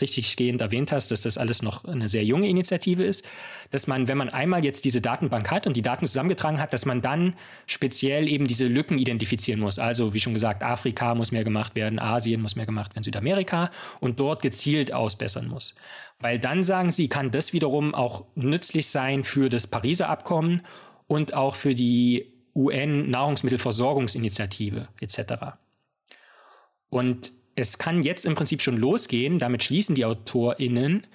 richtig gehend erwähnt hast, dass das alles noch eine sehr junge Initiative ist, dass man, wenn man einmal jetzt diese Datenbank hat und die Daten zusammengetragen hat, dass man dann speziell eben diese Lücken identifizieren muss. Also wie schon gesagt, Afrika muss mehr gemacht werden, Asien muss mehr gemacht werden, Südamerika und dort gezielt ausbessern muss. Weil dann sagen sie, kann das wiederum auch nützlich sein für das Pariser Abkommen und auch für die UN-Nahrungsmittelversorgungsinitiative etc. Und es kann jetzt im Prinzip schon losgehen, damit schließen die AutorInnen,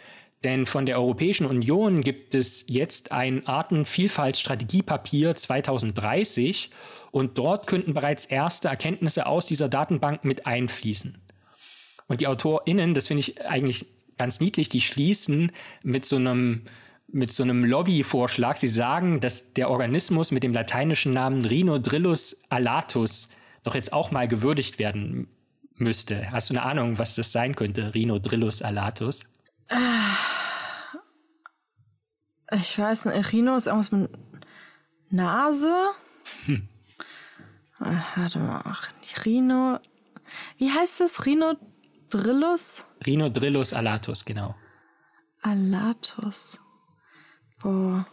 denn von der Europäischen Union gibt es jetzt ein Artenvielfaltsstrategiepapier 2030 und dort könnten bereits erste Erkenntnisse aus dieser Datenbank mit einfließen. Und die AutorInnen, das finde ich eigentlich ganz niedlich, die schließen mit so einem mit so einem Lobbyvorschlag. Sie sagen, dass der Organismus mit dem lateinischen Namen Rhinodrillus alatus doch jetzt auch mal gewürdigt werden müsste. Hast du eine Ahnung, was das sein könnte, Rhinodrillus alatus? Ich weiß nicht, Rhino ist irgendwas mit Nase? Hm. Warte mal, ach, Rhino. Wie heißt das? Rhinodrillus? Rhinodrillus alatus, genau. Alatus. Boah.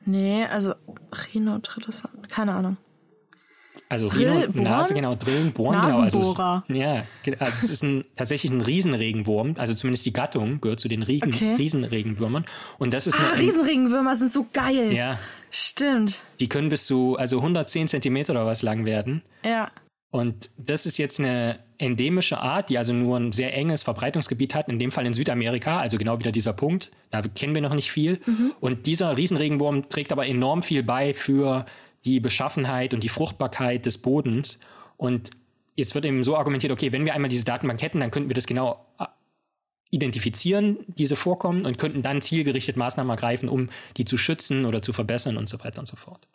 Nee, also Rhinodrillus, keine Ahnung. Also Drill, Nase, genau, Drillen, Bohren, genau. Also es, ja, also es ist ein, tatsächlich ein Riesenregenwurm, also zumindest die Gattung gehört zu den Riegen, okay. Riesenregenwürmern. Und das ist ah, eine, Riesenregenwürmer sind so geil. Ja. Stimmt. Die können bis zu, also 110 Zentimeter oder was lang werden. Ja. Und das ist jetzt eine endemische Art, die also nur ein sehr enges Verbreitungsgebiet hat, in dem Fall in Südamerika, also genau wieder dieser Punkt. Da kennen wir noch nicht viel. Mhm. Und dieser Riesenregenwurm trägt aber enorm viel bei für die Beschaffenheit und die Fruchtbarkeit des Bodens. Und jetzt wird eben so argumentiert, okay, wenn wir einmal diese Datenbank hätten, dann könnten wir das genau äh, identifizieren, diese Vorkommen, und könnten dann zielgerichtet Maßnahmen ergreifen, um die zu schützen oder zu verbessern und so weiter und so fort.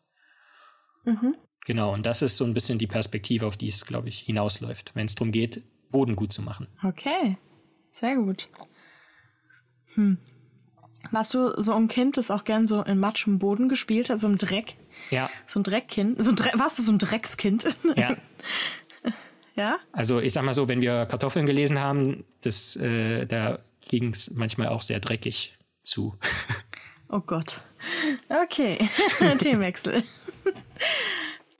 Mhm. Genau, und das ist so ein bisschen die Perspektive, auf die es, glaube ich, hinausläuft, wenn es darum geht, Boden gut zu machen. Okay, sehr gut. Hm. Warst du so ein Kind, das auch gern so in Matsch im Boden gespielt hat, so im Dreck? Ja. So ein Dreckkind? So ein Dre warst du so ein Dreckskind? Ja. [laughs] ja? Also ich sag mal so, wenn wir Kartoffeln gelesen haben, das, äh, da ging es manchmal auch sehr dreckig zu. [laughs] Oh Gott. Okay, [laughs] Themenwechsel.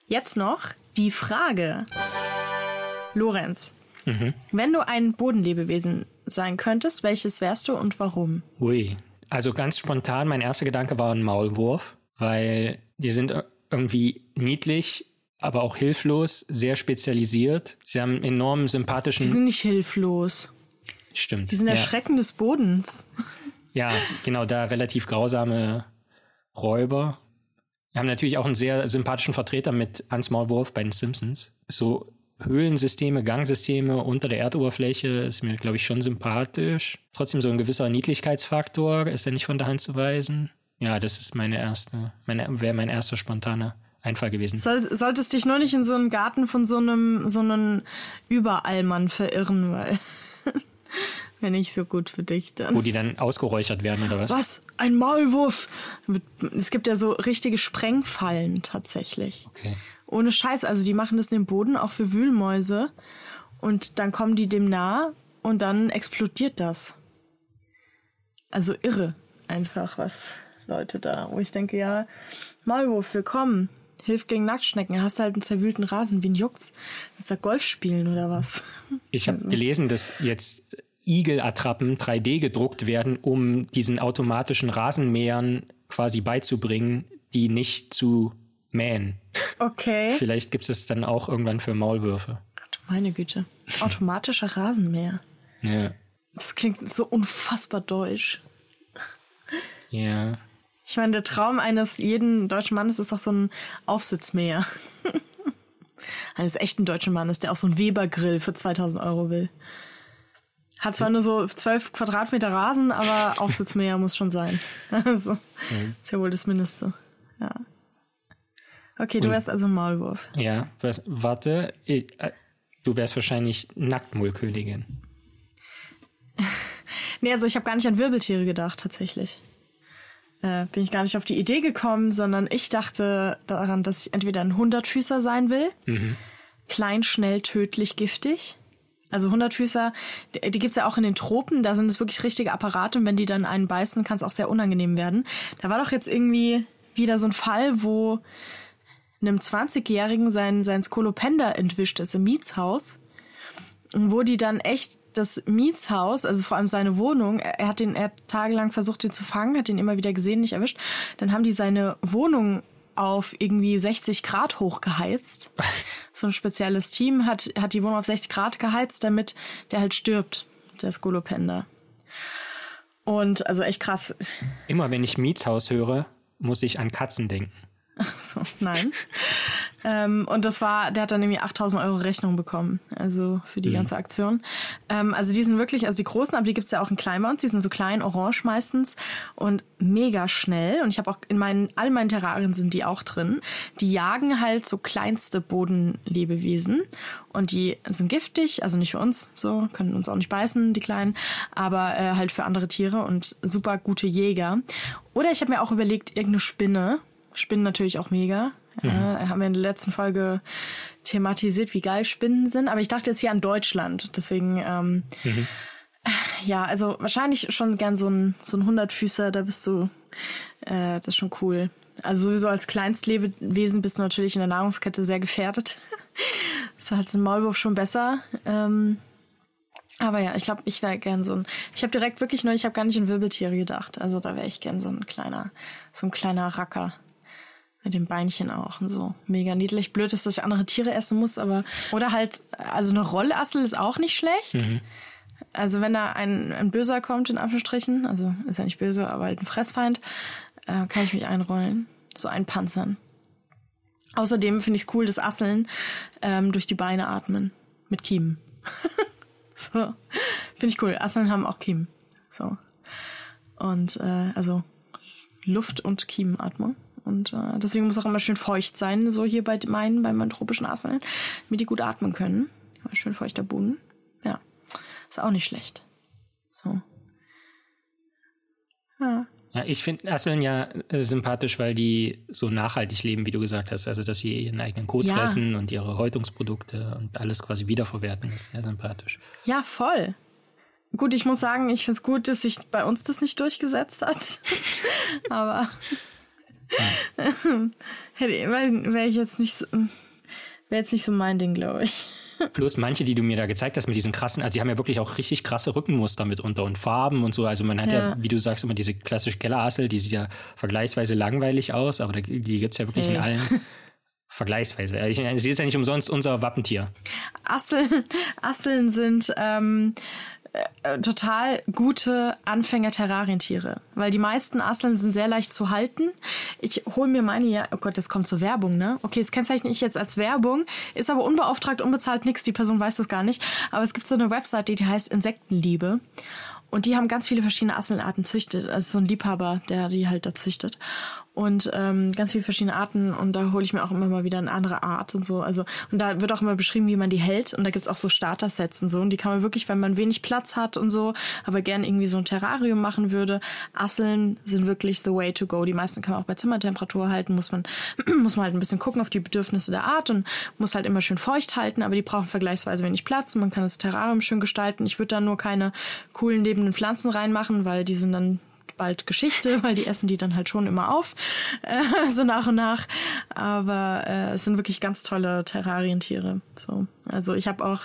Jetzt noch die Frage. Lorenz, mhm. wenn du ein Bodenlebewesen sein könntest, welches wärst du und warum? Ui, also ganz spontan, mein erster Gedanke war ein Maulwurf, weil die sind irgendwie niedlich, aber auch hilflos, sehr spezialisiert. Sie haben einen enorm sympathischen. Die sind nicht hilflos. Stimmt. Die sind der ja. Schrecken des Bodens. Ja, genau, da relativ grausame Räuber. Wir haben natürlich auch einen sehr sympathischen Vertreter mit Hans Maulwurf bei den Simpsons. So Höhlensysteme, Gangsysteme unter der Erdoberfläche ist mir, glaube ich, schon sympathisch. Trotzdem so ein gewisser Niedlichkeitsfaktor ist ja nicht von der Hand zu weisen. Ja, das ist meine erste, wäre mein erster spontaner Einfall gewesen. Soll, solltest dich nur nicht in so einen Garten von so einem, so einem Überallmann verirren, weil [laughs] wäre nicht so gut für dich dann. Wo die dann ausgeräuchert werden oder was? Was? Ein Maulwurf! Es gibt ja so richtige Sprengfallen tatsächlich. Okay. Ohne Scheiß, also die machen das in den Boden auch für Wühlmäuse und dann kommen die dem nah und dann explodiert das. Also irre einfach, was Leute da, wo ich denke, ja, Maulwurf, willkommen. Hilft gegen Nacktschnecken. Hast halt einen zerwühlten Rasen. Wen juckt's? Willst du Golf spielen oder was? [laughs] Ich habe gelesen, dass jetzt Igel-Attrappen 3D gedruckt werden, um diesen automatischen Rasenmähern quasi beizubringen, die nicht zu mähen. Okay. Vielleicht gibt es dann auch irgendwann für Maulwürfe. Ach, meine Güte. Automatischer Rasenmäher. Ja. Das klingt so unfassbar deutsch. Ja. Ich meine, der Traum eines jeden deutschen Mannes ist doch so ein Aufsitzmäher. [laughs] eines echten deutschen Mannes, der auch so einen Weber-Grill für 2000 Euro will. Hat zwar nur so 12 Quadratmeter Rasen, aber Aufsitzmäher [laughs] muss schon sein. [laughs] Also, Mhm. ist ja wohl das Mindeste. Ja. Okay, du wärst also ein Maulwurf. Ja, was, warte, ich, äh, du wärst wahrscheinlich Nacktmullkönigin. [laughs] Nee, also ich habe gar nicht an Wirbeltiere gedacht, tatsächlich. Äh, bin ich gar nicht auf die Idee gekommen, sondern ich dachte daran, dass ich entweder ein Hundertfüßer sein will. Klein, schnell, tödlich, giftig. Also Hundertfüßer, die, die gibt's ja auch in den Tropen, da sind es wirklich richtige Apparate und wenn die dann einen beißen, kann es auch sehr unangenehm werden. Da war doch jetzt irgendwie wieder so ein Fall, wo einem 20-Jährigen sein, sein Skolopender entwischt ist im Mietshaus. Und wo die dann echt das Mietshaus, also vor allem seine Wohnung, er er hat den, er hat tagelang versucht, den zu fangen, hat den immer wieder gesehen, nicht erwischt. Dann haben die seine Wohnung auf irgendwie 60 Grad hochgeheizt. [laughs] So ein spezielles Team hat, hat die Wohnung auf 60 Grad geheizt, damit der halt stirbt, der Skolopender. Und also echt krass. Immer wenn ich Mietshaus höre, muss ich an Katzen denken. So, nein. ähm, und das war, der hat dann irgendwie 8000 Euro Rechnung bekommen, also für die ganze Aktion. Ähm, also die sind wirklich, also die großen, aber die gibt's ja auch in klein bei uns, die sind so klein, orange meistens und mega schnell. Und ich habe auch in meinen, all meinen Terrarien sind die auch drin. Die jagen halt so kleinste Bodenlebewesen und die sind giftig, also nicht für uns, so, können uns auch nicht beißen, die kleinen, aber äh, halt für andere Tiere und super gute Jäger. Oder ich habe mir auch überlegt, irgendeine Spinne, Spinnen natürlich auch mega. Äh, haben wir in der letzten Folge thematisiert, wie geil Spinnen sind. Aber ich dachte jetzt hier an Deutschland. Deswegen, ähm, ja, also wahrscheinlich schon gern so ein, so ein Hundertfüßer, da bist du, äh, das ist schon cool. Also sowieso als Kleinstlebewesen bist du natürlich in der Nahrungskette sehr gefährdet. [laughs] ist halt so ein Maulwurf schon besser. Ähm, aber ja, ich glaube, ich wäre gern so ein. Ich habe direkt wirklich nur, ich habe gar nicht an Wirbeltiere gedacht. Also da wäre ich gern so ein kleiner, so ein kleiner Racker. Mit den Beinchen auch und so. Mega niedlich. Blöd ist, dass ich andere Tiere essen muss, aber. Oder halt, also eine Rollassel ist auch nicht schlecht. Also wenn da ein, ein Böser kommt, in Anführungsstrichen, also ist ja nicht böse, aber halt ein Fressfeind, äh, kann ich mich einrollen. So einpanzern. Außerdem finde ich es cool, dass Asseln ähm, durch die Beine atmen. Mit Kiemen. [laughs] so. Finde ich cool. Asseln haben auch Kiemen. So. Und äh, also Luft- und Kiemenatmung. Und äh, deswegen muss auch immer schön feucht sein, so hier bei meinen, bei meinen tropischen Asseln, damit die gut atmen können. Aber schön feuchter Boden. Ja. Ist auch nicht schlecht. So. Ja. Ja, ich finde Asseln ja äh, sympathisch, weil die so nachhaltig leben, wie du gesagt hast. Also, dass sie ihren eigenen Kot Ja. fressen und ihre Häutungsprodukte und alles quasi wiederverwerten. Das ist sehr sympathisch. Ja, voll. Gut, ich muss sagen, ich find's gut, dass sich bei uns das nicht durchgesetzt hat. [laughs] Aber [laughs] hätte wäre ich jetzt nicht so, wäre jetzt nicht so mein Ding, glaube ich. [laughs] Plus manche, die du mir da gezeigt hast mit diesen krassen, also die haben ja wirklich auch richtig krasse Rückenmuster mitunter und Farben und so. Also man hat ja, Ja. wie du sagst, immer diese klassische Kellerassel, die sieht ja vergleichsweise langweilig aus, aber die gibt's ja wirklich in Hey. allen [laughs] Vergleichsweise. Ich, sie ist ja nicht umsonst unser Wappentier. Asseln, Asseln sind ähm, äh, total gute Anfänger-Terrarientiere, weil die meisten Asseln sind sehr leicht zu halten. Ich hole mir meine ja, oh Gott, das kommt zur Werbung, ne? Okay, das kennzeichne ich jetzt als Werbung, ist aber unbeauftragt, unbezahlt, nix, die Person weiß das gar nicht. Aber es gibt so eine Website, die heißt Insektenliebe. Und die haben ganz viele verschiedene Asselarten züchtet. Also so ein Liebhaber, der die halt da züchtet und ähm, ganz viele verschiedene Arten und da hole ich mir auch immer mal wieder eine andere Art und so. Also und da wird auch immer beschrieben, wie man die hält und da gibt's auch so Starter-Sets und so und die kann man wirklich, wenn man wenig Platz hat und so, aber gern irgendwie so ein Terrarium machen würde. Asseln sind wirklich the way to go. Die meisten kann man auch bei Zimmertemperatur halten, muss man [clears throat] muss man halt ein bisschen gucken auf die Bedürfnisse der Art und muss halt immer schön feucht halten, aber die brauchen vergleichsweise wenig Platz. Man kann das Terrarium schön gestalten. Ich würde da nur keine coolen lebenden Pflanzen reinmachen, weil die sind dann bald Geschichte, weil die essen die dann halt schon immer auf, äh, [laughs] so nach und nach. Aber äh, es sind wirklich ganz tolle Terrarientiere. So, also ich habe auch,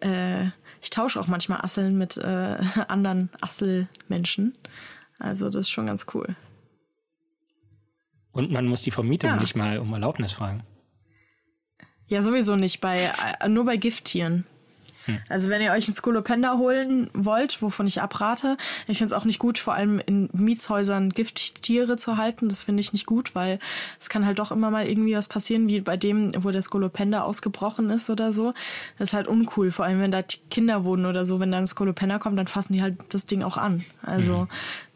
äh, ich tausche auch manchmal Asseln mit äh, [laughs] anderen Asselmenschen. Also das ist schon ganz cool. Und man muss die Vermietung ja. nicht mal um Erlaubnis fragen. Ja, sowieso nicht bei äh, nur bei Gifttieren. Hm. Also wenn ihr euch ein Scolopender holen wollt, wovon ich abrate, ich finde es auch nicht gut, vor allem in Mietshäusern Gifttiere zu halten. Das finde ich nicht gut, weil es kann halt doch immer mal irgendwie was passieren, wie bei dem, wo der Scolopender ausgebrochen ist oder so. Das ist halt uncool, vor allem wenn da Kinder wohnen oder so. Wenn da ein Scolopender kommt, dann fassen die halt das Ding auch an. Also mhm.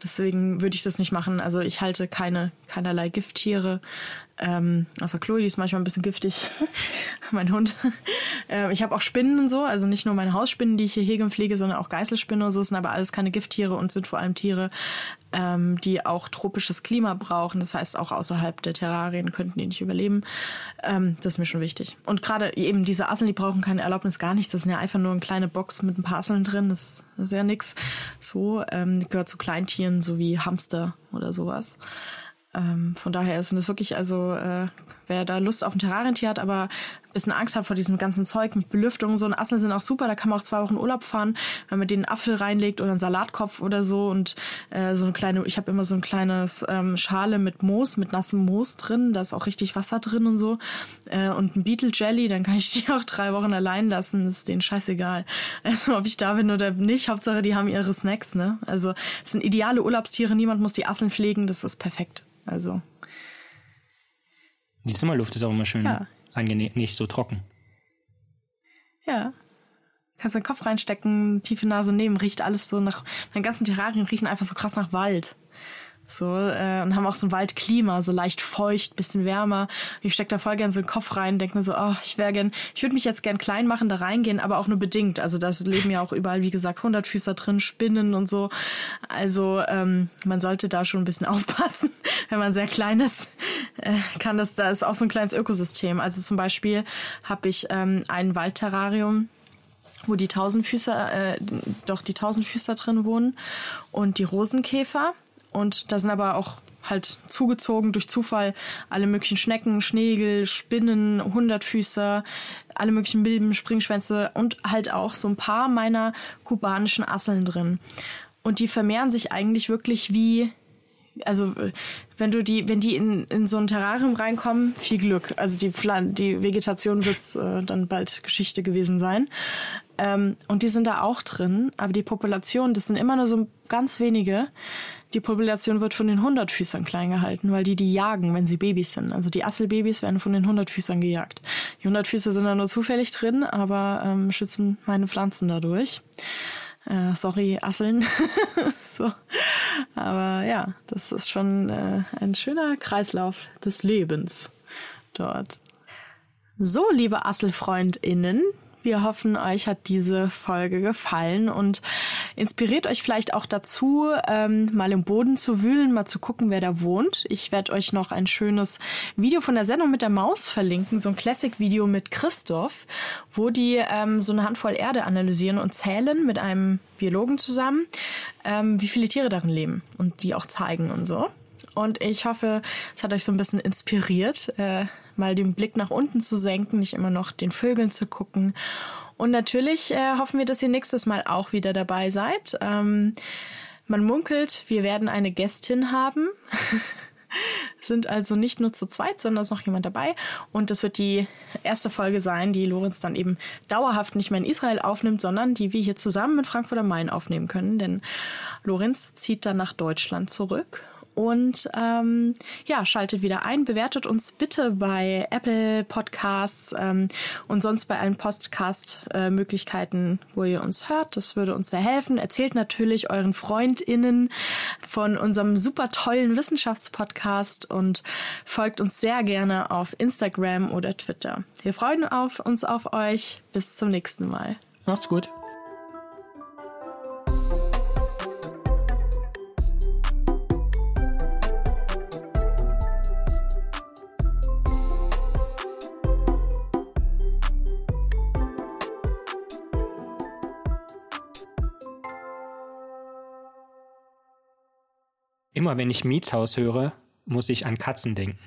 deswegen würde ich das nicht machen. Also ich halte keine keinerlei Gifttiere. Ähm, also Chloe, die ist manchmal ein bisschen giftig. [laughs] mein Hund. Ähm, ich habe auch Spinnen und so, also nicht nur meine Hausspinnen, die ich hier hege und pflege, sondern auch Geißelspinnen und so, sind aber alles keine Gifttiere und sind vor allem Tiere, ähm, die auch tropisches Klima brauchen. Das heißt, auch außerhalb der Terrarien könnten die nicht überleben. Ähm, das ist mir schon wichtig. Und gerade eben diese Asseln, die brauchen keine Erlaubnis, gar nicht. Das sind ja einfach nur eine kleine Box mit ein paar Asseln drin. Das ist ja nix. So, ähm, gehört zu Kleintieren, so wie Hamster oder sowas. Ähm, von daher sind es wirklich, also äh, wer da Lust auf ein Terrarientier hat, aber ein bisschen Angst hat vor diesem ganzen Zeug mit Belüftung so. Und Asseln sind auch super, da kann man auch zwei Wochen Urlaub fahren, wenn man den Apfel reinlegt oder einen Salatkopf oder so und äh, so eine kleine, ich habe immer so ein kleines ähm, Schale mit Moos, mit nassem Moos drin, da ist auch richtig Wasser drin und so. Äh, und ein Beetle Jelly, dann kann ich [laughs] die auch drei Wochen allein lassen, ist denen scheißegal. Also ob ich da bin oder nicht, Hauptsache die haben ihre Snacks, ne? Also es sind ideale Urlaubstiere, niemand muss die Asseln pflegen, das ist perfekt. Also. Die Zimmerluft ist auch immer schön ja. angenehm, nicht so trocken. Ja. Kannst den Kopf reinstecken, tiefe Nase nehmen, riecht alles so nach. Meine ganzen Terrarien riechen einfach so krass nach Wald. So, äh, und haben auch so ein Waldklima, so leicht feucht, bisschen wärmer. Ich steck da voll gern so den Kopf rein, denk mir so, oh, ich wäre gern, ich würde mich jetzt gern klein machen, da reingehen, aber auch nur bedingt. Also da leben ja auch überall, wie gesagt, Hundertfüßer drin, Spinnen und so. Also ähm, man sollte da schon ein bisschen [laughs] aufpassen, wenn man sehr klein ist. Äh, kann das, da ist auch so ein kleines Ökosystem. Also zum Beispiel habe ich ähm, ein Waldterrarium wo die Tausendfüßer, äh, doch die Tausendfüßer drin wohnen und die Rosenkäfer. Und da sind aber auch halt zugezogen durch Zufall alle möglichen Schnecken, Schnegel, Spinnen, Hundertfüßer, alle möglichen Milben, Springschwänze und halt auch so ein paar meiner kubanischen Asseln drin. Und die vermehren sich eigentlich wirklich wie also wenn du die, wenn die in, in so ein Terrarium reinkommen, viel Glück. Also die Pflan die Vegetation wird's äh, dann bald Geschichte gewesen sein. Ähm, und die sind da auch drin, aber die Population, das sind immer nur so ganz wenige. Die Population wird von den Hundertfüßern klein gehalten, weil die die jagen, wenn sie Babys sind. Also die Asselbabys werden von den Hundertfüßern gejagt. Die Hundertfüßer sind da nur zufällig drin, aber ähm, schützen meine Pflanzen dadurch. Äh, sorry, Asseln. [laughs] so. Aber ja, das ist schon äh, ein schöner Kreislauf des Lebens dort. So, liebe Asselfreundinnen, wir hoffen, euch hat diese Folge gefallen und inspiriert euch vielleicht auch dazu, ähm, mal im Boden zu wühlen, mal zu gucken, wer da wohnt. Ich werde euch noch ein schönes Video von der Sendung mit der Maus verlinken, so ein Classic-Video mit Christoph, wo die ähm, so eine Handvoll Erde analysieren und zählen mit einem Biologen zusammen, ähm, wie viele Tiere darin leben und die auch zeigen und so. Und ich hoffe, es hat euch so ein bisschen inspiriert, äh, mal den Blick nach unten zu senken, nicht immer noch den Vögeln zu gucken. Und natürlich äh, hoffen wir, dass ihr nächstes Mal auch wieder dabei seid. Ähm, man munkelt, wir werden eine Gästin haben. [laughs] sind also nicht nur zu zweit, sondern ist noch jemand dabei. Und das wird die erste Folge sein, die Lorenz dann eben dauerhaft nicht mehr in Israel aufnimmt, sondern die wir hier zusammen in Frankfurt am Main aufnehmen können. Denn Lorenz zieht dann nach Deutschland zurück und ähm, ja, schaltet wieder ein, bewertet uns bitte bei Apple Podcasts ähm, und sonst bei allen Podcast-Möglichkeiten, wo ihr uns hört. Das würde uns sehr helfen. Erzählt natürlich euren FreundInnen von unserem super tollen Wissenschaftspodcast und folgt uns sehr gerne auf Instagram oder Twitter. Wir freuen auf uns auf euch. Bis zum nächsten Mal. Macht's gut. Immer wenn ich Mietshaus höre, muss ich an Katzen denken.